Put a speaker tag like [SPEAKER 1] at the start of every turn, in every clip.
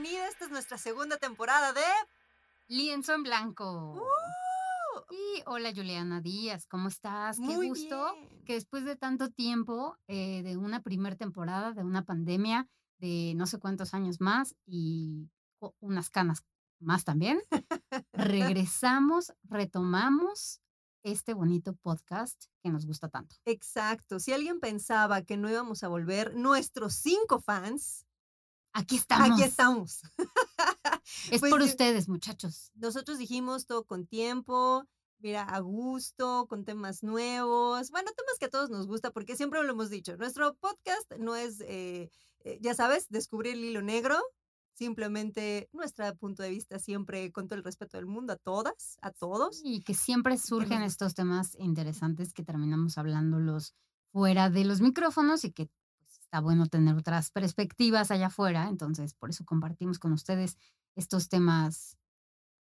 [SPEAKER 1] bienvenida. Esta es nuestra segunda temporada de
[SPEAKER 2] Lienzo en Blanco.
[SPEAKER 1] ¡Uh!
[SPEAKER 2] Y hola Juliana Díaz, ¿cómo estás? Qué
[SPEAKER 1] Muy
[SPEAKER 2] gusto
[SPEAKER 1] bien.
[SPEAKER 2] que después de tanto tiempo, eh, de una primer temporada, de una pandemia, de no sé cuántos años más y unas canas más también, regresamos, retomamos este bonito podcast que nos gusta tanto.
[SPEAKER 1] Exacto. Si alguien pensaba que no íbamos a volver, nuestros cinco fans,
[SPEAKER 2] Aquí estamos.
[SPEAKER 1] aquí estamos.
[SPEAKER 2] Es
[SPEAKER 1] Pues
[SPEAKER 2] por ustedes, muchachos.
[SPEAKER 1] Nosotros dijimos todo con tiempo, mira, a gusto, con temas nuevos, bueno, temas que a todos nos gusta, porque siempre lo hemos dicho, nuestro podcast no es, eh, eh, ya sabes, descubrir el hilo negro, simplemente nuestro punto de vista siempre con todo el respeto del mundo a todas, a todos.
[SPEAKER 2] Y que siempre surgen estos temas interesantes que terminamos hablándolos fuera de los micrófonos y que está bueno tener otras perspectivas allá afuera. Entonces, por eso compartimos con ustedes estos temas,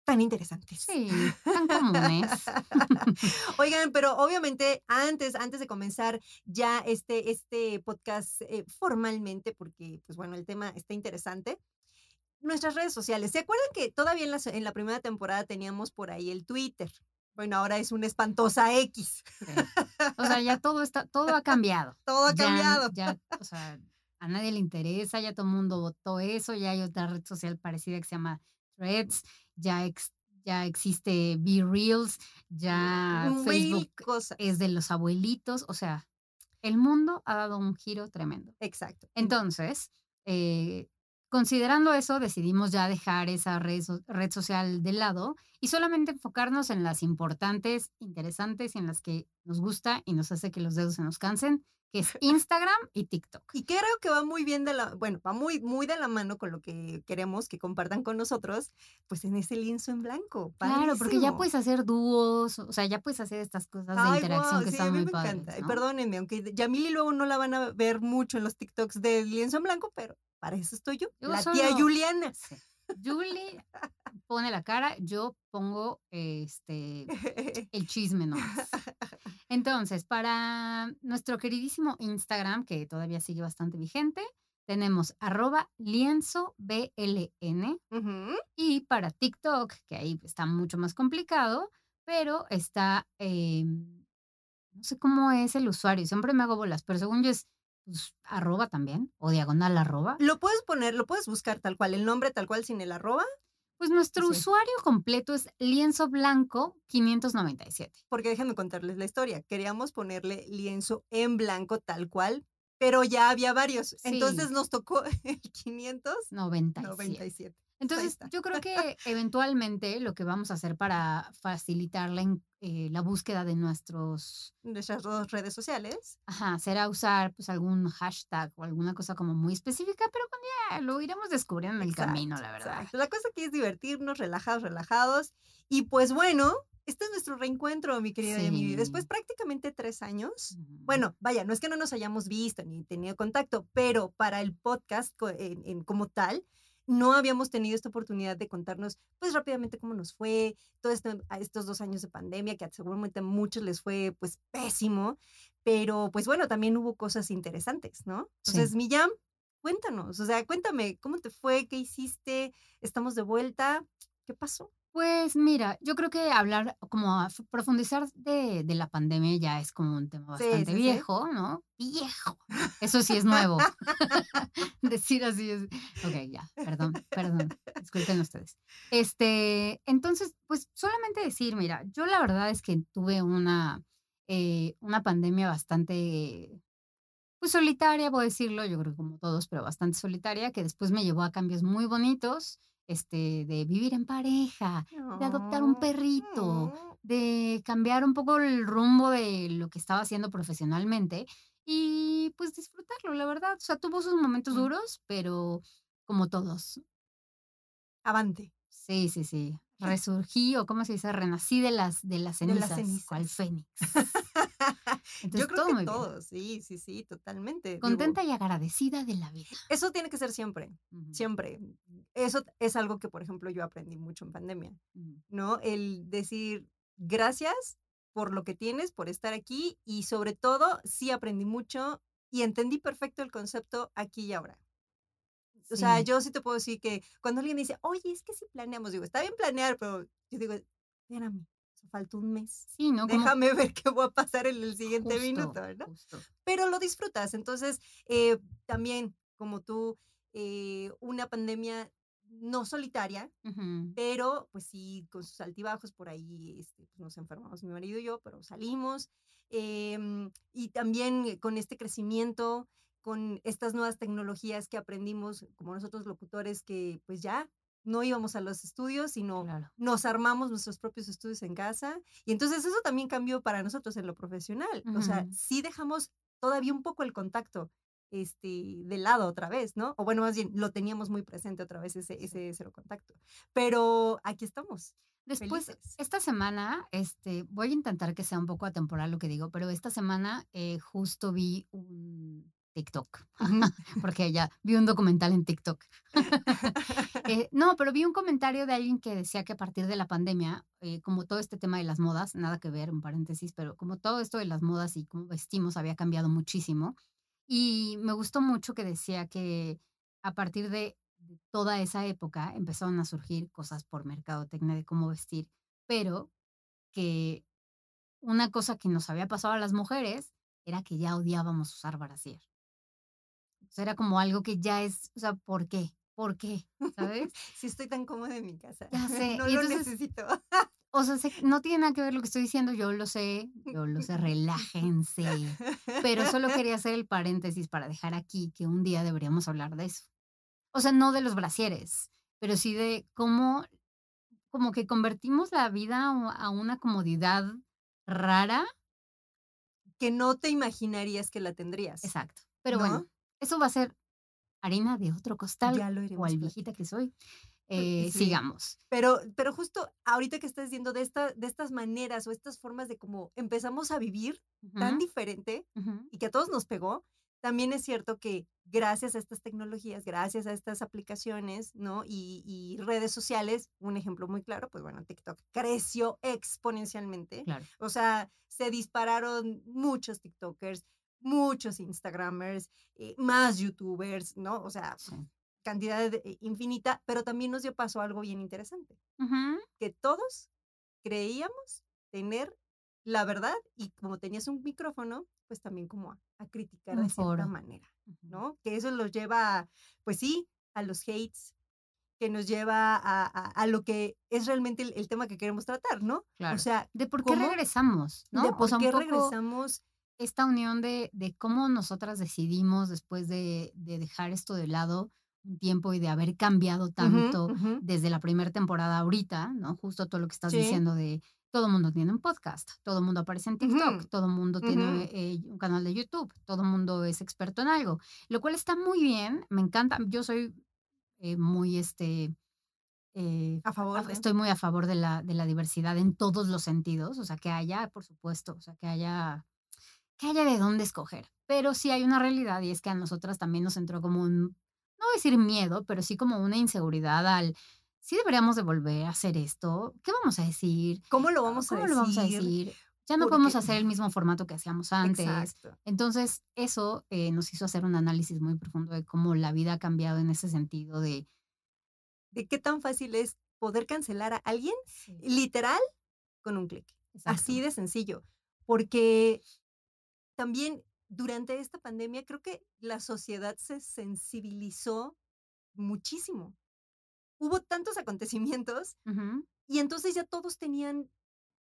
[SPEAKER 1] Tan interesantes.
[SPEAKER 2] sí, tan comunes.
[SPEAKER 1] Oigan, pero obviamente antes, antes de comenzar ya este, este podcast eh, formalmente, porque pues bueno, el tema está interesante, nuestras redes sociales. ¿Se acuerdan que todavía en la, en la primera temporada teníamos por ahí el Twitter? Bueno, ahora es una espantosa X.
[SPEAKER 2] Sí. O sea, ya todo está, todo ha cambiado.
[SPEAKER 1] Todo ha
[SPEAKER 2] Ya-
[SPEAKER 1] cambiado.
[SPEAKER 2] Ya, o sea, a nadie le interesa, ya todo el mundo votó eso, ya hay otra red social parecida que se llama Threads, ya, ex- ya existe Be Reels, ya
[SPEAKER 1] Mil
[SPEAKER 2] Facebook
[SPEAKER 1] cosas.
[SPEAKER 2] es de los abuelitos, o sea, el mundo ha dado un giro tremendo.
[SPEAKER 1] Exacto.
[SPEAKER 2] Entonces, eh, considerando eso, decidimos ya dejar esa red, so- red social de lado y solamente enfocarnos en las importantes, interesantes y en las que nos gusta y nos hace que los dedos se nos cansen, que es Instagram y TikTok.
[SPEAKER 1] Y creo que va muy bien de la, bueno, va muy, muy de la mano con lo que queremos que compartan con nosotros, pues en ese lienzo en blanco.
[SPEAKER 2] Claro, porque ya
[SPEAKER 1] padrísimo.
[SPEAKER 2] puedes hacer dúos, o sea, ya puedes hacer estas cosas de
[SPEAKER 1] Ay,
[SPEAKER 2] interacción
[SPEAKER 1] guau,
[SPEAKER 2] que
[SPEAKER 1] sí,
[SPEAKER 2] están
[SPEAKER 1] a mí
[SPEAKER 2] muy
[SPEAKER 1] me
[SPEAKER 2] padres.
[SPEAKER 1] encanta.
[SPEAKER 2] ¿no?
[SPEAKER 1] Perdónenme, aunque Yamili luego no la van a ver mucho en los TikToks del lienzo en blanco, pero para eso estoy yo,
[SPEAKER 2] Yo
[SPEAKER 1] la tía Juliana.
[SPEAKER 2] Sí. Julie pone la cara, yo pongo este el chisme nomás. Entonces, para nuestro queridísimo Instagram, que todavía sigue bastante vigente, tenemos arroba lienzo BLN y para TikTok, que ahí está mucho más complicado, pero está, eh, no sé cómo es el usuario, siempre me hago bolas, pero según yo es pues, arroba también, o diagonal arroba.
[SPEAKER 1] Lo puedes poner, lo puedes buscar tal cual, el nombre tal cual sin el arroba,
[SPEAKER 2] Pues nuestro
[SPEAKER 1] Sí.
[SPEAKER 2] usuario completo es lienzo blanco 597.
[SPEAKER 1] porque déjenme contarles la historia. Queríamos ponerle lienzo en blanco tal cual, pero ya había varios. Entonces nos tocó el 597.
[SPEAKER 2] 97. Entonces, yo creo que eventualmente lo que vamos a hacer para facilitar la, eh, la búsqueda de nuestros,
[SPEAKER 1] Nuestras dos redes sociales.
[SPEAKER 2] ajá, será usar pues algún hashtag o alguna cosa como muy específica, pero con ya lo iremos descubriendo en el camino, la
[SPEAKER 1] Exacto,
[SPEAKER 2] verdad.
[SPEAKER 1] exacto. La cosa aquí es divertirnos, relajados, relajados. Y pues bueno, este es nuestro reencuentro, mi querida Yamili. Después
[SPEAKER 2] Sí.
[SPEAKER 1] prácticamente tres años. Bueno, vaya, no es que no nos hayamos visto ni tenido contacto, pero para el podcast co- en- en- como tal, no habíamos tenido esta oportunidad de contarnos, pues rápidamente cómo nos fue, todo este, a estos dos años de pandemia, que seguramente a muchos les fue pues pésimo, pero pues bueno, también hubo cosas interesantes, ¿no?
[SPEAKER 2] Sí.
[SPEAKER 1] Entonces, Millán, cuéntanos, o sea, cuéntame, ¿cómo te fue? ¿Qué hiciste? ¿Estamos de vuelta? ¿Qué pasó?
[SPEAKER 2] Pues mira, yo creo que hablar, como a profundizar de, de la pandemia ya es como un tema bastante
[SPEAKER 1] sí, sí.
[SPEAKER 2] viejo, ¿no? Viejo. Eso sí es nuevo. Decir así es. Ok, ya, perdón, perdón. Disculpen ustedes. Este, entonces, pues solamente decir, mira, yo la verdad es que tuve una, eh, una pandemia bastante, pues solitaria, puedo decirlo, yo creo que como todos, pero bastante solitaria, que después me llevó a cambios muy bonitos, este, de vivir en pareja, de adoptar un perrito, de cambiar un poco el rumbo de lo que estaba haciendo profesionalmente y pues disfrutarlo, la verdad. O sea, tuvo sus momentos duros, pero como todos.
[SPEAKER 1] Avante.
[SPEAKER 2] Sí, sí, sí. Resurgí, o cómo se dice, renací de las, de las
[SPEAKER 1] De las
[SPEAKER 2] cenizas, cual
[SPEAKER 1] cenizas.
[SPEAKER 2] Fénix.
[SPEAKER 1] Yo
[SPEAKER 2] Entonces,
[SPEAKER 1] creo
[SPEAKER 2] todo
[SPEAKER 1] que
[SPEAKER 2] bien.
[SPEAKER 1] todos, sí, sí, sí, totalmente. Digo,
[SPEAKER 2] Contenta y agradecida de la vida.
[SPEAKER 1] eso tiene que ser siempre,
[SPEAKER 2] Ujú,
[SPEAKER 1] siempre. Eso es algo que, por ejemplo, yo aprendí mucho en pandemia,
[SPEAKER 2] ujú.
[SPEAKER 1] ¿no? El decir gracias por lo que tienes, por estar aquí y sobre todo, sí aprendí mucho y entendí perfecto el concepto aquí y ahora. O sea,
[SPEAKER 2] Sí.
[SPEAKER 1] yo sí te puedo decir que cuando alguien me dice, oye, es que si planeamos, digo, está bien planear, pero yo digo, espérame, falta un mes.
[SPEAKER 2] Sí, ¿no?
[SPEAKER 1] Déjame ver qué va a pasar en el siguiente
[SPEAKER 2] justo,
[SPEAKER 1] minuto, ¿no?
[SPEAKER 2] justo.
[SPEAKER 1] Pero lo disfrutas. Entonces, eh, también, como tú, eh, una pandemia no solitaria, pero pues sí, con sus altibajos, por ahí este, pues, nos enfermamos mi marido y yo, pero salimos. em, y también eh, con este crecimiento, con estas nuevas tecnologías que aprendimos, como nosotros locutores, que pues ya no íbamos a los estudios, sino
[SPEAKER 2] Claro.
[SPEAKER 1] nos armamos nuestros propios estudios en casa. Y entonces eso también cambió para nosotros en lo profesional. O sea, sí dejamos todavía un poco el contacto este, de lado otra vez, ¿no? O bueno, más bien, lo teníamos muy presente otra vez ese, ese cero contacto. Pero aquí estamos.
[SPEAKER 2] Después,
[SPEAKER 1] Felices.
[SPEAKER 2] esta semana, este, voy a intentar que sea un poco atemporal lo que digo, pero esta semana eh, justo vi un TikTok, porque ya vi un documental en TikTok. Eh, no, pero vi un comentario de alguien que decía que a partir de la pandemia, eh, como todo este tema de las modas, nada que ver, un paréntesis, pero como todo esto de las modas y cómo vestimos había cambiado muchísimo. Y me gustó mucho que decía que a partir de toda esa época empezaron a surgir cosas por mercadotecnia de cómo vestir, pero que una cosa que nos había pasado a las mujeres era que ya odiábamos usar brasier. Sea, era como algo que ya es, o sea, ¿por qué? ¿Por qué? ¿Sabes?
[SPEAKER 1] Sí, estoy tan cómoda en mi casa.
[SPEAKER 2] Ya sé,
[SPEAKER 1] No
[SPEAKER 2] y
[SPEAKER 1] lo
[SPEAKER 2] entonces-
[SPEAKER 1] necesito.
[SPEAKER 2] O sea, no tiene nada que ver lo que estoy diciendo, yo lo sé, yo lo sé, relájense. Pero solo quería hacer el paréntesis para dejar aquí que un día deberíamos hablar de eso. O sea, no de los brasieres, pero sí de cómo, como que convertimos la vida a a una comodidad rara.
[SPEAKER 1] que no te imaginarías que la tendrías.
[SPEAKER 2] Exacto. Pero
[SPEAKER 1] ¿No?
[SPEAKER 2] bueno, eso va a ser harina de otro costal,
[SPEAKER 1] Ya lo iremos
[SPEAKER 2] cual
[SPEAKER 1] platicando.
[SPEAKER 2] viejita que soy. Eh,
[SPEAKER 1] sí.
[SPEAKER 2] Sigamos.
[SPEAKER 1] Pero, pero justo ahorita que estás diciendo de, esta, de estas maneras o estas formas de cómo empezamos a vivir tan diferente y que a todos nos pegó, también es cierto que gracias a estas tecnologías, gracias a estas aplicaciones, ¿no? Y, y redes sociales, un ejemplo muy claro, pues bueno, TikTok creció exponencialmente.
[SPEAKER 2] Claro.
[SPEAKER 1] O sea, se dispararon muchos TikTokers, muchos Instagramers, eh, más YouTubers, ¿no? O sea,
[SPEAKER 2] Sí.
[SPEAKER 1] cantidad de- eh, infinita, pero también nos dio paso a algo bien interesante,
[SPEAKER 2] Ujú,
[SPEAKER 1] que todos creíamos tener la verdad y como tenías un micrófono, pues también como a, a criticar
[SPEAKER 2] Un
[SPEAKER 1] de cierta manera. ¿no? Que eso los lleva, pues sí, a los hates, que nos lleva a, a- a lo que es realmente el, el tema que queremos tratar, ¿no?
[SPEAKER 2] Claro.
[SPEAKER 1] O sea,
[SPEAKER 2] de por qué
[SPEAKER 1] ¿cómo?
[SPEAKER 2] regresamos, ¿no?
[SPEAKER 1] de
[SPEAKER 2] O
[SPEAKER 1] por
[SPEAKER 2] sea, un
[SPEAKER 1] qué
[SPEAKER 2] poco
[SPEAKER 1] regresamos
[SPEAKER 2] esta unión de, de cómo nosotras decidimos después de, de dejar esto de lado un tiempo y de haber cambiado tanto desde la primera temporada ahorita, ¿no? Justo todo lo que estás
[SPEAKER 1] Sí.
[SPEAKER 2] diciendo de todo el mundo tiene un podcast, todo el mundo aparece en TikTok, todo el mundo tiene eh, un canal de YouTube, todo el mundo es experto en algo, lo cual está muy bien, me encanta, yo soy eh, muy, este, eh,
[SPEAKER 1] A favor
[SPEAKER 2] estoy muy a favor de la, de la diversidad en todos los sentidos, o sea, que haya, por supuesto, o sea, que haya, que haya de dónde escoger. Pero sí hay una realidad y es que a nosotras también nos entró como un, no decir miedo, pero sí como una inseguridad al, sí deberíamos de volver a hacer esto, ¿qué vamos a decir?
[SPEAKER 1] ¿Cómo lo
[SPEAKER 2] Ah,
[SPEAKER 1] vamos a
[SPEAKER 2] ¿Cómo
[SPEAKER 1] decir?
[SPEAKER 2] lo vamos a decir? Ya no podemos hacer el mismo formato que hacíamos antes.
[SPEAKER 1] Exacto.
[SPEAKER 2] Entonces, eso eh, nos hizo hacer un análisis muy profundo de cómo la vida ha cambiado en ese sentido de...
[SPEAKER 1] De qué tan fácil es poder cancelar a alguien literal con un clic. Así de sencillo. Porque también durante esta pandemia creo que la sociedad se sensibilizó muchísimo. Hubo tantos acontecimientos y entonces ya todos tenían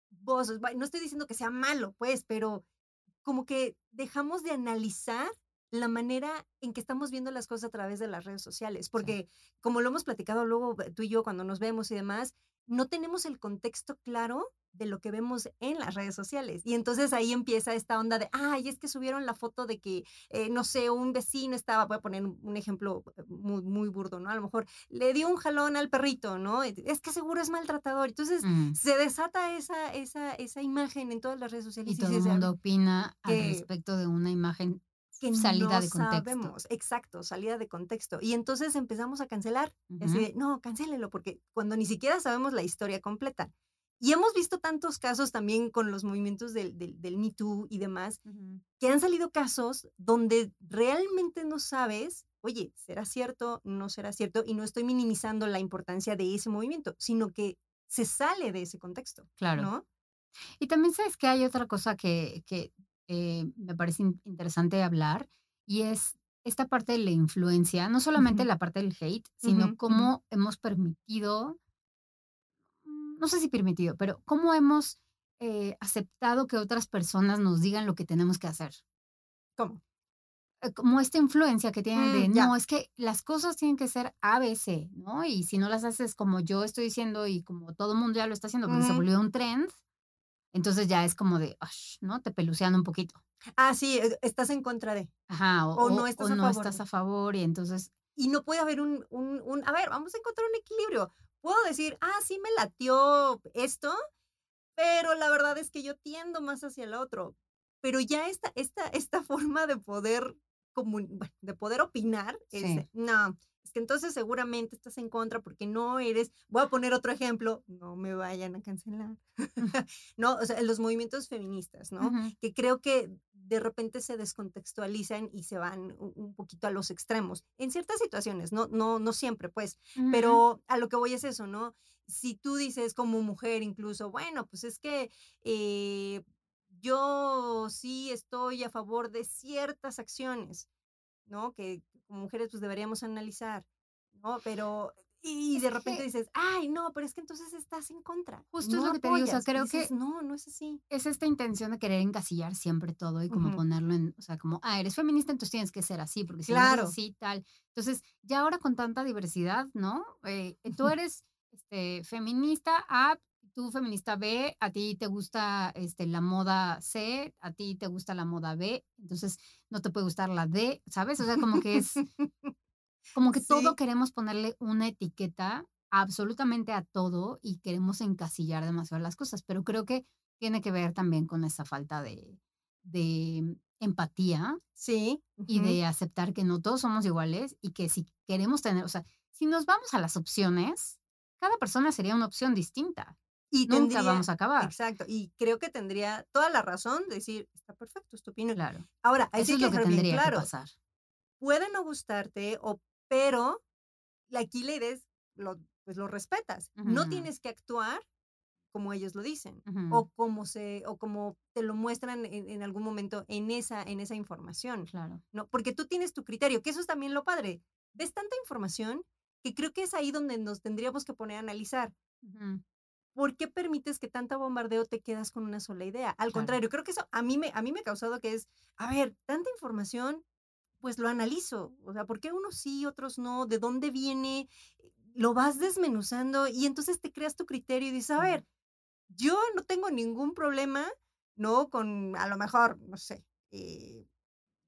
[SPEAKER 1] voces. No estoy diciendo que sea malo, pues, pero como que dejamos de analizar la manera en que estamos viendo las cosas a través de las redes sociales, porque como lo hemos platicado luego eh, tú y yo cuando nos vemos y demás, no tenemos el contexto claro de lo que vemos en las redes sociales. Y entonces ahí empieza esta onda de, ay, es que subieron la foto de que, eh, no sé, un vecino estaba, voy a poner un ejemplo eh, muy, muy burdo, ¿no? A lo mejor le dio un jalón al perrito, ¿no? Es que seguro es maltratador. Entonces
[SPEAKER 2] mm.
[SPEAKER 1] se desata esa, esa, esa imagen en todas las redes sociales.
[SPEAKER 2] Y todo el
[SPEAKER 1] dices, "A
[SPEAKER 2] mundo opina al respecto de una imagen
[SPEAKER 1] que
[SPEAKER 2] salida
[SPEAKER 1] no
[SPEAKER 2] de contexto.
[SPEAKER 1] sabemos. Exacto, salida de contexto. Y entonces empezamos a cancelar. y Así
[SPEAKER 2] Ujú.
[SPEAKER 1] de, no, cancélelo, porque cuando ni siquiera sabemos la historia completa. Y hemos visto tantos casos también con los movimientos del, del, del Me Too y demás,
[SPEAKER 2] Ujú.
[SPEAKER 1] que han salido casos donde realmente no sabes oye, ¿será cierto? ¿No será cierto? Y no estoy minimizando la importancia de ese movimiento, sino que se sale de ese contexto,
[SPEAKER 2] Claro.
[SPEAKER 1] ¿no?
[SPEAKER 2] Y también sabes que hay otra cosa que, que eh, me parece in- interesante hablar y es esta parte de la influencia, no solamente la parte del hate, sino cómo hemos permitido, mm, no sé si permitido, pero cómo hemos eh, aceptado que otras personas nos digan lo que tenemos que hacer.
[SPEAKER 1] ¿Cómo?
[SPEAKER 2] eh, como esta influencia que tienen de,
[SPEAKER 1] Mm, ya.
[SPEAKER 2] no, es que las cosas tienen que ser ABC, ¿no? Y si no las haces como yo estoy diciendo y como todo el mundo ya lo está haciendo, porque se volvió un trend, entonces ya es como de, ¿no? Te pelucean un poquito.
[SPEAKER 1] Ah, sí, eh, estás en contra de.
[SPEAKER 2] Ajá, o,
[SPEAKER 1] O no estás
[SPEAKER 2] o
[SPEAKER 1] a
[SPEAKER 2] no
[SPEAKER 1] favor
[SPEAKER 2] estás a favor y entonces,
[SPEAKER 1] Y no puede haber un, un, un, a ver, vamos a encontrar un equilibrio. Puedo decir, ah, sí me latió esto, pero la verdad es que yo tiendo más hacia el otro. Pero ya esta, esta, esta forma de poder, comun- bueno, de poder opinar, es,
[SPEAKER 2] sí.
[SPEAKER 1] no, que entonces seguramente estás en contra porque no eres, voy a poner otro ejemplo, no me vayan a cancelar. no, o sea, los movimientos feministas, ¿no? Que creo que de repente se descontextualizan y se van un, poquito a los extremos. En ciertas situaciones, no, no, no siempre, pues, pero a lo que voy es eso, ¿no? Si tú dices como mujer incluso, bueno, pues es que eh, yo sí estoy a favor de ciertas acciones, ¿no? Que como mujeres pues deberíamos analizar, ¿no? Pero, y
[SPEAKER 2] Es
[SPEAKER 1] de repente dices, ay, no, pero es que entonces estás en contra,
[SPEAKER 2] justo es
[SPEAKER 1] no
[SPEAKER 2] lo que te digo, o sea, creo
[SPEAKER 1] dices,
[SPEAKER 2] que
[SPEAKER 1] no, no es así.
[SPEAKER 2] es esta intención de querer encasillar siempre todo y como ponerlo en, o sea, como, ah, eres feminista, entonces tienes que ser así, porque si no eres así, tal. Entonces, ya ahora con tanta diversidad, ¿no? Eh, tú eres este, feminista A, tú feminista B, a ti te gusta este, la moda C, a ti te gusta la moda B, entonces no te puede gustar la D, ¿sabes? O sea, como que es, como que todo queremos ponerle una etiqueta absolutamente a todo y queremos encasillar demasiado las cosas, pero creo que tiene que ver también con esa falta de, de empatía
[SPEAKER 1] sí.
[SPEAKER 2] y de aceptar que no todos somos iguales y que si queremos tener, o sea, si nos vamos a las opciones, cada persona sería una opción distinta.
[SPEAKER 1] Y
[SPEAKER 2] Nunca
[SPEAKER 1] tendría,
[SPEAKER 2] vamos a acabar.
[SPEAKER 1] exacto, y creo que tendría toda la razón de decir, está perfecto, es tu opinión.
[SPEAKER 2] Claro.
[SPEAKER 1] Ahora, sí
[SPEAKER 2] Eso
[SPEAKER 1] hay
[SPEAKER 2] es
[SPEAKER 1] que
[SPEAKER 2] lo que
[SPEAKER 1] dejar bien
[SPEAKER 2] tendría que
[SPEAKER 1] claro,
[SPEAKER 2] pasar.
[SPEAKER 1] puede no gustarte, o, pero aquí la idea es, lo, pues lo respetas. No
[SPEAKER 2] Ujú,
[SPEAKER 1] tienes que actuar como ellos lo dicen,
[SPEAKER 2] ujú,
[SPEAKER 1] o como se, o como te lo muestran en, en algún momento en esa, en esa información,
[SPEAKER 2] Claro.
[SPEAKER 1] ¿no? Porque tú tienes tu criterio, que eso es también lo padre. Ves tanta información que creo que es ahí donde nos tendríamos que poner a analizar.
[SPEAKER 2] ujú,
[SPEAKER 1] ¿por qué permites que tanta bombardeo te quedas con una sola idea? Al
[SPEAKER 2] Claro.
[SPEAKER 1] contrario, creo que eso a mí me, a mí me ha causado que es, a ver, tanta información, pues lo analizo. O sea, ¿por qué unos sí, otros no? ¿De dónde viene? Lo vas desmenuzando y entonces te creas tu criterio y dices, a ver, yo no tengo ningún problema, ¿no? Con a lo mejor, no sé, eh,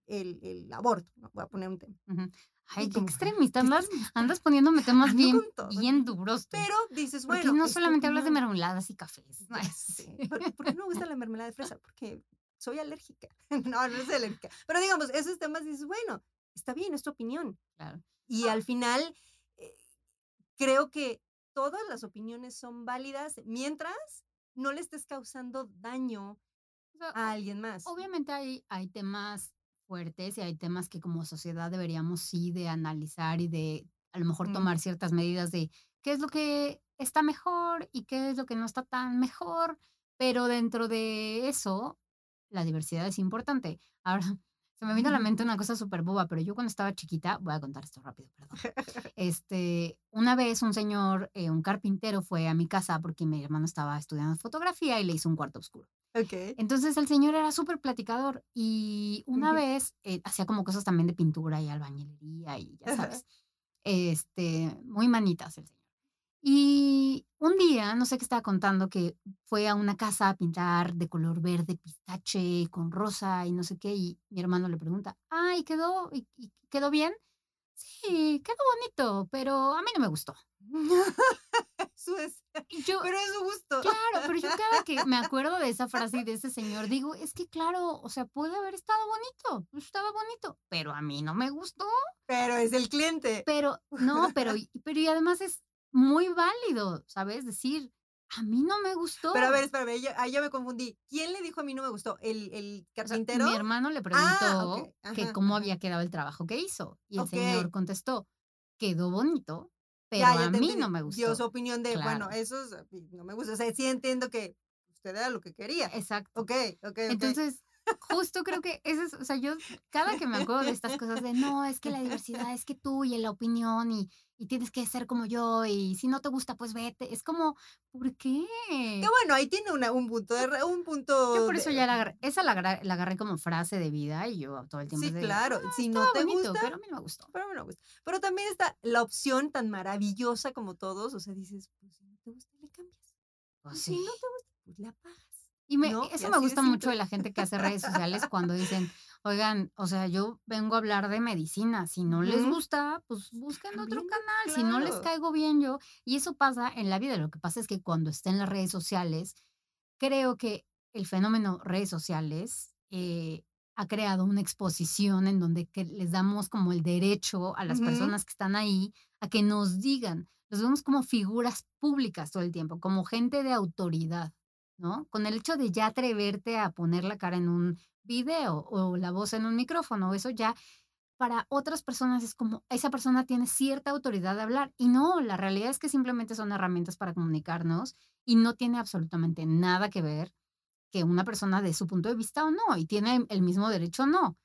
[SPEAKER 1] el, el aborto, ¿no? Voy a poner un tema.
[SPEAKER 2] Ay, qué extremista. Andas, andas poniéndome temas
[SPEAKER 1] Ando
[SPEAKER 2] bien, bien duros.
[SPEAKER 1] Pero dices,
[SPEAKER 2] Porque
[SPEAKER 1] bueno,
[SPEAKER 2] no solamente hablas de mermeladas y cafés.
[SPEAKER 1] Ya sé. ¿Por, por qué no me gusta la mermelada de fresa? Porque soy alérgica. No, no soy alérgica. Pero digamos, esos temas dices, bueno, está bien, es tu opinión.
[SPEAKER 2] Claro.
[SPEAKER 1] Y al final, eh, creo que todas las opiniones son válidas mientras no le estés causando daño a alguien más.
[SPEAKER 2] obviamente hay, hay temas fuertes y hay temas que como sociedad deberíamos sí de analizar y de a lo mejor
[SPEAKER 1] Ujú.
[SPEAKER 2] tomar ciertas medidas de qué es lo que está mejor y qué es lo que no está tan mejor, pero dentro de eso la diversidad es importante. Ahora, se me vino a la mente una cosa súper boba, pero yo cuando estaba chiquita, voy a contar esto rápido, perdón. Este, una vez un señor, eh, un carpintero fue a mi casa porque mi hermano estaba estudiando fotografía y le hizo un cuarto oscuro.
[SPEAKER 1] Ok.
[SPEAKER 2] Entonces el señor era súper platicador y una vez eh, hacía como cosas también de pintura y albañilería y ya sabes, este, muy manitas el señor. Y un día, no sé qué estaba contando, que fue a una casa a pintar de color verde pistache con rosa y no sé qué, y mi hermano le pregunta, ay, ¿quedó, y, y quedó bien? Sí, quedó bonito, pero a mí no me gustó.
[SPEAKER 1] Eso es.
[SPEAKER 2] Yo,
[SPEAKER 1] Pero es su gusto.
[SPEAKER 2] Claro, pero yo cada que me acuerdo de esa frase y de ese señor, digo, es que claro, o sea, puede haber estado bonito, estaba bonito, pero a mí no me gustó.
[SPEAKER 1] Pero es el cliente.
[SPEAKER 2] Pero, no, pero, y- pero y además es muy válido, ¿sabes? Decir, A mí no me gustó.
[SPEAKER 1] Pero a ver, espérame, ahí ya me confundí. ¿Quién le dijo a mí no me gustó? ¿El, el
[SPEAKER 2] O sea,
[SPEAKER 1] carpintero?
[SPEAKER 2] mi hermano le
[SPEAKER 1] Ah,
[SPEAKER 2] preguntó que cómo
[SPEAKER 1] ajá.
[SPEAKER 2] había quedado el trabajo que hizo. Y el señor contestó, quedó bonito, pero
[SPEAKER 1] Ya, ya
[SPEAKER 2] a mí no me
[SPEAKER 1] Dio
[SPEAKER 2] gustó.
[SPEAKER 1] su opinión de, bueno, eso es- no me gusta. O sea, sí entiendo que usted era lo que quería.
[SPEAKER 2] Exacto.
[SPEAKER 1] Ok, ok, ok.
[SPEAKER 2] Entonces, justo creo que ese es, o sea, yo cada que me acuerdo de estas cosas de, no, es que la diversidad, es que tú y la opinión y, y tienes que ser como yo y si no te gusta, pues vete. Es como, ¿por qué?
[SPEAKER 1] Que bueno, ahí tiene una, un punto de un punto.
[SPEAKER 2] Yo por eso ya la agarré, esa la agarré, la agarré como frase de vida y yo todo el tiempo
[SPEAKER 1] Sí,
[SPEAKER 2] de,
[SPEAKER 1] claro.
[SPEAKER 2] "Ah,
[SPEAKER 1] Si no te
[SPEAKER 2] bonito,
[SPEAKER 1] gusta,
[SPEAKER 2] pero a mí no me gustó.
[SPEAKER 1] pero a mí no me gusta. Pero también está la opción tan maravillosa como todos. O sea, dices, pues si no te gusta, le cambias.
[SPEAKER 2] Pues
[SPEAKER 1] Y
[SPEAKER 2] sí.
[SPEAKER 1] Si no te gusta, pues la apagas.
[SPEAKER 2] Y me,
[SPEAKER 1] ¿no? Y
[SPEAKER 2] eso me
[SPEAKER 1] así de
[SPEAKER 2] gusta mucho de la gente que hace redes sociales cuando dicen, oigan, o sea, yo vengo a hablar de medicina, si no les gusta, pues busquen otro canal, si no les caigo bien yo. Y eso pasa en la vida, lo que pasa es que cuando está en las redes sociales, creo que el fenómeno redes sociales eh, ha creado una exposición en donde que les damos como el derecho a las personas que están ahí a que nos digan, los vemos como figuras públicas todo el tiempo, como gente de autoridad. ¿no? Con el hecho de ya atreverte a poner la cara en un video o la voz en un micrófono, eso ya para otras personas es como esa persona tiene cierta autoridad de hablar y no, la realidad es que simplemente son herramientas para comunicarnos y no tiene absolutamente nada que ver que una persona de su punto de vista o no y tiene el mismo derecho o no.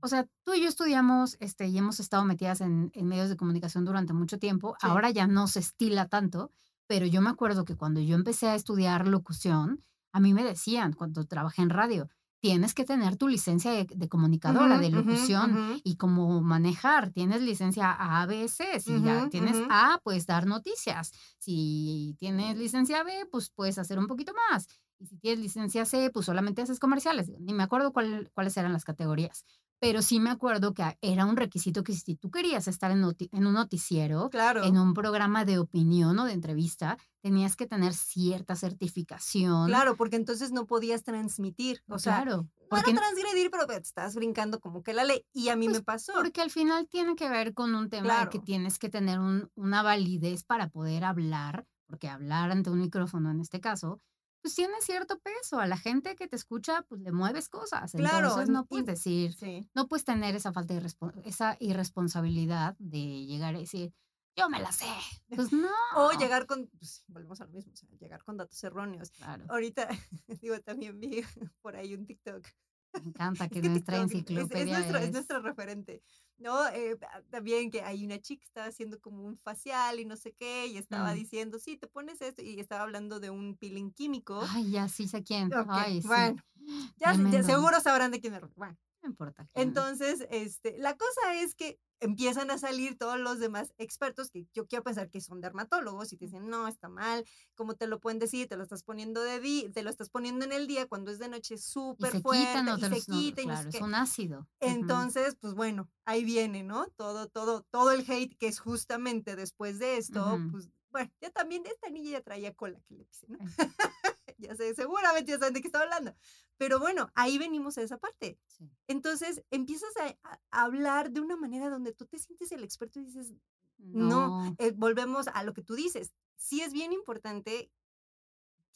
[SPEAKER 2] O sea, tú y yo estudiamos este, y hemos estado metidas en, en medios de comunicación durante mucho tiempo.
[SPEAKER 1] Sí.
[SPEAKER 2] Ahora ya no se estila tanto, pero yo me acuerdo que cuando yo empecé a estudiar locución, a mí me decían, cuando trabajé en radio, tienes que tener tu licencia de, de comunicadora, de locución y cómo manejar. Tienes licencia A, B, C. Si ya tienes. A, puedes dar noticias. Si tienes licencia B, pues puedes hacer un poquito más. Y si tienes licencia C, pues solamente haces comerciales. Ni me acuerdo cuál- cuáles eran las categorías. Pero sí me acuerdo que a- era un requisito que si tú querías estar en, noti- en un noticiero,
[SPEAKER 1] Claro.
[SPEAKER 2] en un programa de opinión o de entrevista, tenías que tener cierta certificación.
[SPEAKER 1] Claro, porque entonces no podías transmitir. O sea,
[SPEAKER 2] claro.
[SPEAKER 1] no
[SPEAKER 2] Porque,
[SPEAKER 1] era transgredir, pero estás brincando como que la ley. Y a mí
[SPEAKER 2] Pues,
[SPEAKER 1] me pasó.
[SPEAKER 2] porque al final tiene que ver con un tema de que tienes que tener un- una validez para poder hablar, porque hablar ante un micrófono en este caso, pues tiene cierto peso. A la gente que te escucha, pues le mueves cosas.
[SPEAKER 1] Claro,
[SPEAKER 2] Entonces no puedes decir,
[SPEAKER 1] Sí.
[SPEAKER 2] no puedes tener esa falta de esa irresponsabilidad de llegar a decir, yo me la sé. Pues no.
[SPEAKER 1] O llegar con, pues, volvemos a lo mismo, o sea, llegar con datos erróneos.
[SPEAKER 2] Claro,
[SPEAKER 1] Ahorita, digo, también vi por ahí un TikTok.
[SPEAKER 2] Me encanta que
[SPEAKER 1] Es
[SPEAKER 2] nuestra
[SPEAKER 1] TikTok es-
[SPEAKER 2] enciclopedia
[SPEAKER 1] es, nuestro, es
[SPEAKER 2] es-
[SPEAKER 1] nuestro referente. ¿No? Eh, ah, también que hay una chica que estaba haciendo como un facial y no sé qué, y estaba
[SPEAKER 2] Mm.
[SPEAKER 1] diciendo, sí, te pones esto, y estaba hablando de un peeling químico.
[SPEAKER 2] Ay, ya sí sé quién.
[SPEAKER 1] Ok,
[SPEAKER 2] Ay, sí.
[SPEAKER 1] bueno, ya, seguro sabrán de quién refiero. Bueno,
[SPEAKER 2] No importa.
[SPEAKER 1] entonces, este, la cosa es que empiezan a salir todos los demás expertos que yo quiero pensar que son dermatólogos y te dicen, no, está mal, ¿cómo te lo pueden decir? Te lo estás poniendo de día, te lo estás poniendo en el día cuando es de noche súper fuerte
[SPEAKER 2] quitan
[SPEAKER 1] y se quita no
[SPEAKER 2] claro, es un ácido.
[SPEAKER 1] Entonces, pues bueno, ahí viene, ¿no? Todo, todo, todo el hate que es justamente después de esto,
[SPEAKER 2] Ujú.
[SPEAKER 1] pues bueno, ya también esta niña ya traía cola que le pise, ¿no? Ya sé, seguramente ya saben de qué estaba hablando. Pero bueno, ahí venimos a esa parte.
[SPEAKER 2] Sí.
[SPEAKER 1] Entonces empiezas a, hablar de una manera donde tú te sientes el experto y dices, no,
[SPEAKER 2] No,
[SPEAKER 1] eh, volvemos a lo que tú dices. Sí es bien importante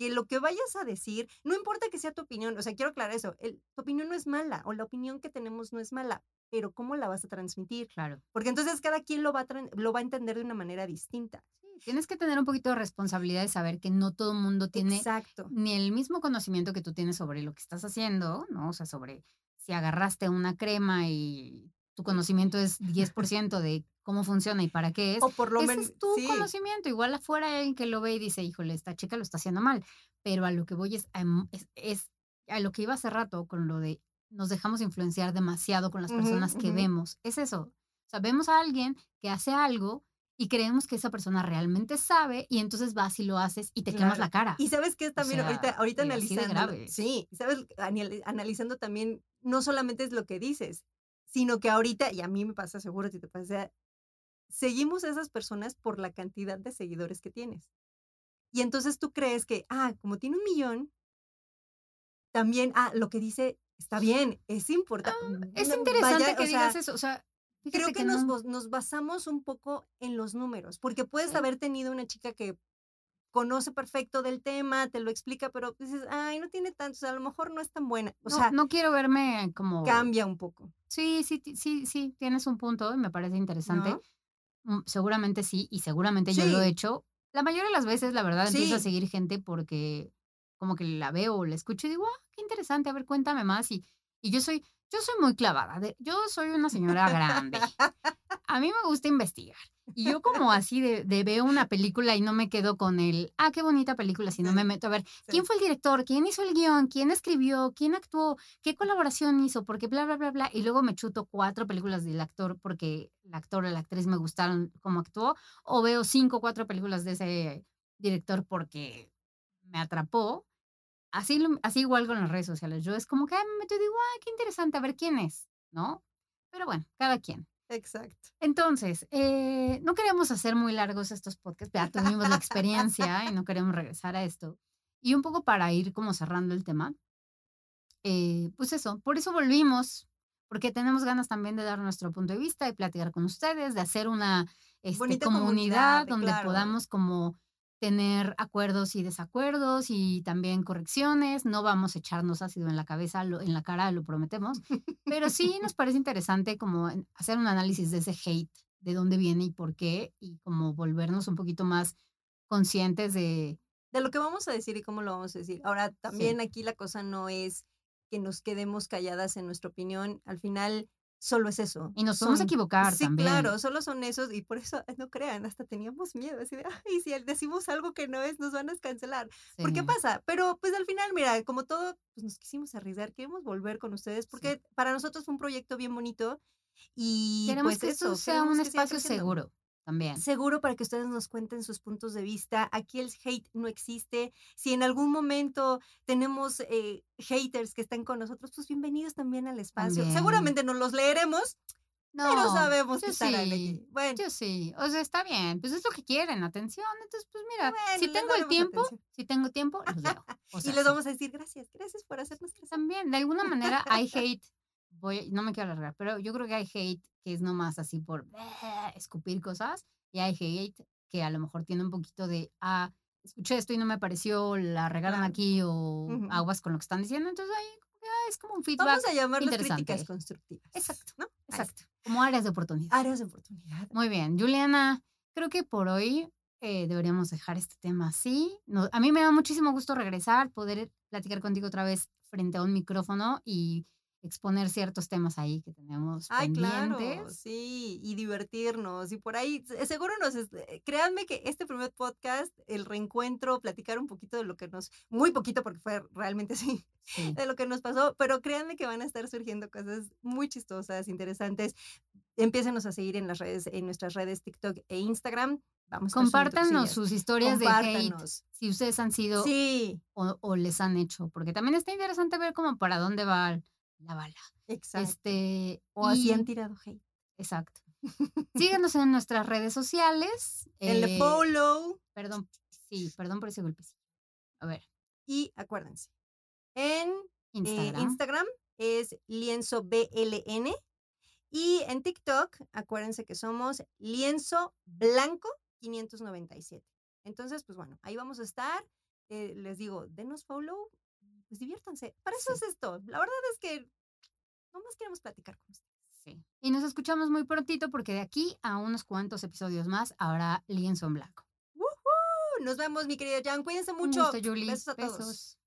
[SPEAKER 1] que lo que vayas a decir, no importa que sea tu opinión, o sea, quiero aclarar eso, el- tu opinión no es mala o la opinión que tenemos no es mala, pero ¿cómo la vas a transmitir?
[SPEAKER 2] claro.
[SPEAKER 1] Porque entonces cada quien lo va a, lo va a entender de una manera distinta.
[SPEAKER 2] Tienes que tener un poquito de responsabilidad de saber que no todo el mundo tiene
[SPEAKER 1] Exacto.
[SPEAKER 2] ni el mismo conocimiento que tú tienes sobre lo que estás haciendo, ¿no? O sea, sobre si agarraste una crema y tu conocimiento es 10% de cómo funciona y para qué es.
[SPEAKER 1] O por lo
[SPEAKER 2] Ese
[SPEAKER 1] menos,
[SPEAKER 2] es tu
[SPEAKER 1] sí,
[SPEAKER 2] conocimiento. Igual afuera hay alguien que lo ve y dice, híjole, esta chica lo está haciendo mal. Pero a lo que voy es, a m- es, es a lo que iba hace rato con lo de nos dejamos influenciar demasiado con las personas que vemos. Es eso. O sea, vemos a alguien que hace algo y creemos que esa persona realmente sabe y entonces vas y lo haces y te quemas la cara.
[SPEAKER 1] Y sabes que también ahorita,
[SPEAKER 2] sea,
[SPEAKER 1] ahorita analizando, sí, sabes, Anal- analizando también, no solamente es lo que dices, sino que ahorita, y a mí me pasa seguro si te pasa, seguimos a esas personas por la cantidad de seguidores que tienes. Y entonces tú crees que, ah, como tiene un millón, también, ah, lo que dice está bien, es importante.
[SPEAKER 2] Ah, Es interesante que digas eso. O sea,
[SPEAKER 1] Creo
[SPEAKER 2] fíjate
[SPEAKER 1] que,
[SPEAKER 2] que
[SPEAKER 1] nos,
[SPEAKER 2] no-
[SPEAKER 1] nos basamos un poco en los números, porque puedes
[SPEAKER 2] Sí.
[SPEAKER 1] haber tenido una chica que conoce perfecto del tema, te lo explica, pero dices, ay, no tiene tanto, o sea, a lo mejor no es tan buena. O
[SPEAKER 2] no,
[SPEAKER 1] sea,
[SPEAKER 2] no quiero verme como...
[SPEAKER 1] cambia un poco.
[SPEAKER 2] Sí, sí, sí, sí, tienes un punto y me parece interesante.
[SPEAKER 1] ¿no?
[SPEAKER 2] Mm, Seguramente sí, y seguramente yo lo he
[SPEAKER 1] Sí.
[SPEAKER 2] hecho. La mayoría de las veces, la verdad, empiezo a
[SPEAKER 1] Sí.
[SPEAKER 2] seguir gente porque como que la veo o la escucho y digo, ah, qué interesante, a ver, cuéntame más. Y, y yo soy, yo soy muy clavada. de- yo soy una señora grande. A mí me gusta investigar. Y yo como así de, de veo una película y no me quedo con el, ah, qué bonita película, sino
[SPEAKER 1] Sí.
[SPEAKER 2] me meto a ver quién
[SPEAKER 1] Sí.
[SPEAKER 2] fue el director, quién hizo el guion, quién escribió, quién actuó, qué colaboración hizo, porque bla, bla, bla, bla. Y luego me chuto cuatro películas del actor porque el actor o la actriz me gustaron cómo actuó, o veo cinco o cuatro películas de ese director porque me atrapó. Así, lo- así igual con las redes sociales. Yo es como que me meto y digo, ah, qué interesante, a ver quién es, ¿no? Pero bueno, cada quien.
[SPEAKER 1] Exacto.
[SPEAKER 2] Entonces, eh, no queremos hacer muy largos estos podcasts, ya tuvimos la experiencia y no queremos regresar a esto. Y un poco para ir como cerrando el tema, eh, pues eso, por eso volvimos, porque tenemos ganas también de dar nuestro punto de vista y platicar con ustedes, de hacer una este, comunidad
[SPEAKER 1] comunidad,
[SPEAKER 2] donde
[SPEAKER 1] claro.
[SPEAKER 2] podamos como tener acuerdos y desacuerdos y también correcciones. No vamos a echarnos ácido en la cabeza, lo- en la cara, lo prometemos. Pero sí nos parece interesante como hacer un análisis de ese hate, de dónde viene y por qué, y como volvernos un poquito más conscientes de...
[SPEAKER 1] de lo que vamos a decir y cómo lo vamos a decir. Ahora, también aquí la cosa no es que nos quedemos calladas en nuestra opinión. Al final, solo es eso.
[SPEAKER 2] Y nos podemos
[SPEAKER 1] Son-
[SPEAKER 2] equivocar
[SPEAKER 1] Sí,
[SPEAKER 2] también.
[SPEAKER 1] claro, solo son esos y por eso, no crean, hasta teníamos miedo, así de, ay, si decimos algo que no es, nos van a cancelar. ¿Por qué pasa? Pero pues al final, mira, como todo, pues nos quisimos arriesgar, queremos volver con ustedes porque para nosotros fue un proyecto bien bonito y
[SPEAKER 2] Queremos
[SPEAKER 1] pues
[SPEAKER 2] que esto
[SPEAKER 1] eso,
[SPEAKER 2] sea
[SPEAKER 1] queremos
[SPEAKER 2] un espacio seguro también.
[SPEAKER 1] Seguro para que ustedes nos cuenten sus puntos de vista. Aquí el hate no existe. Si en algún momento tenemos eh, haters que están con nosotros, pues bienvenidos también al espacio.
[SPEAKER 2] También.
[SPEAKER 1] Seguramente no los leeremos, pero
[SPEAKER 2] No,
[SPEAKER 1] sabemos
[SPEAKER 2] yo
[SPEAKER 1] que estarán
[SPEAKER 2] sí,
[SPEAKER 1] aquí. Bueno,
[SPEAKER 2] Yo sí, o sea, está bien, pues es lo que quieren, atención. Entonces, pues mira,
[SPEAKER 1] bueno,
[SPEAKER 2] si tengo el tiempo,
[SPEAKER 1] atención.
[SPEAKER 2] si tengo tiempo, los leo. O
[SPEAKER 1] y les vamos a decir gracias, gracias por hacernos crecer.
[SPEAKER 2] También, de alguna manera hay hate, voy, no me quiero alargar, pero yo creo que hay hate que es nomás así por escupir cosas, y hay hate que a lo mejor tiene un poquito de, ah, escuché esto y no me pareció, la regaron
[SPEAKER 1] Claro.
[SPEAKER 2] aquí o
[SPEAKER 1] Ujú.
[SPEAKER 2] aguas con lo que están diciendo, entonces ahí ah, es como un feedback.
[SPEAKER 1] Vamos a
[SPEAKER 2] interesante.
[SPEAKER 1] críticas constructivas.
[SPEAKER 2] Exacto,
[SPEAKER 1] ¿no?
[SPEAKER 2] Exacto, como áreas de oportunidad.
[SPEAKER 1] Áreas de oportunidad.
[SPEAKER 2] Muy bien, Juliana, creo que por hoy eh, deberíamos dejar este tema así. No- a mí me da muchísimo gusto regresar, poder platicar contigo otra vez frente a un micrófono y exponer ciertos temas ahí que tenemos
[SPEAKER 1] Ay, claro,
[SPEAKER 2] pendientes.
[SPEAKER 1] sí, y divertirnos. Y por ahí, se- seguro nos, eh, créanme que este primer podcast, el reencuentro, platicar un poquito de lo que nos, muy poquito porque fue realmente así,
[SPEAKER 2] Sí.
[SPEAKER 1] de lo que nos pasó, pero créanme que van a estar surgiendo cosas muy chistosas, interesantes. Empiécenos a seguir en las redes, en nuestras redes TikTok e Instagram. Vamos
[SPEAKER 2] Compártanos sus historias de hate, si ustedes han sido
[SPEAKER 1] Sí,
[SPEAKER 2] o, o les han hecho, porque también está interesante ver como para dónde va la bala.
[SPEAKER 1] exacto.
[SPEAKER 2] Este,
[SPEAKER 1] o así han
[SPEAKER 2] y-
[SPEAKER 1] tirado hate.
[SPEAKER 2] Exacto. Síganos en nuestras redes sociales.
[SPEAKER 1] El
[SPEAKER 2] eh,
[SPEAKER 1] follow.
[SPEAKER 2] Perdón, sí, perdón por ese golpecito. A ver,
[SPEAKER 1] Y acuérdense, en eh,
[SPEAKER 2] Instagram.
[SPEAKER 1] Instagram es lienzo BLN y en TikTok, acuérdense que somos lienzo blanco 597. Entonces, pues bueno, ahí vamos a estar. Eh, les digo, denos follow, pues diviértanse. Para eso
[SPEAKER 2] Sí.
[SPEAKER 1] es esto. La verdad es que nomás queremos platicar con ustedes.
[SPEAKER 2] Sí. Y nos escuchamos muy prontito porque de aquí a unos cuantos episodios más habrá lienzo en blanco.
[SPEAKER 1] ¡Woohoo! Nos vemos, mi querida Jan. Cuídense
[SPEAKER 2] Un
[SPEAKER 1] mucho.
[SPEAKER 2] gusto, Julie.
[SPEAKER 1] Besos a todos.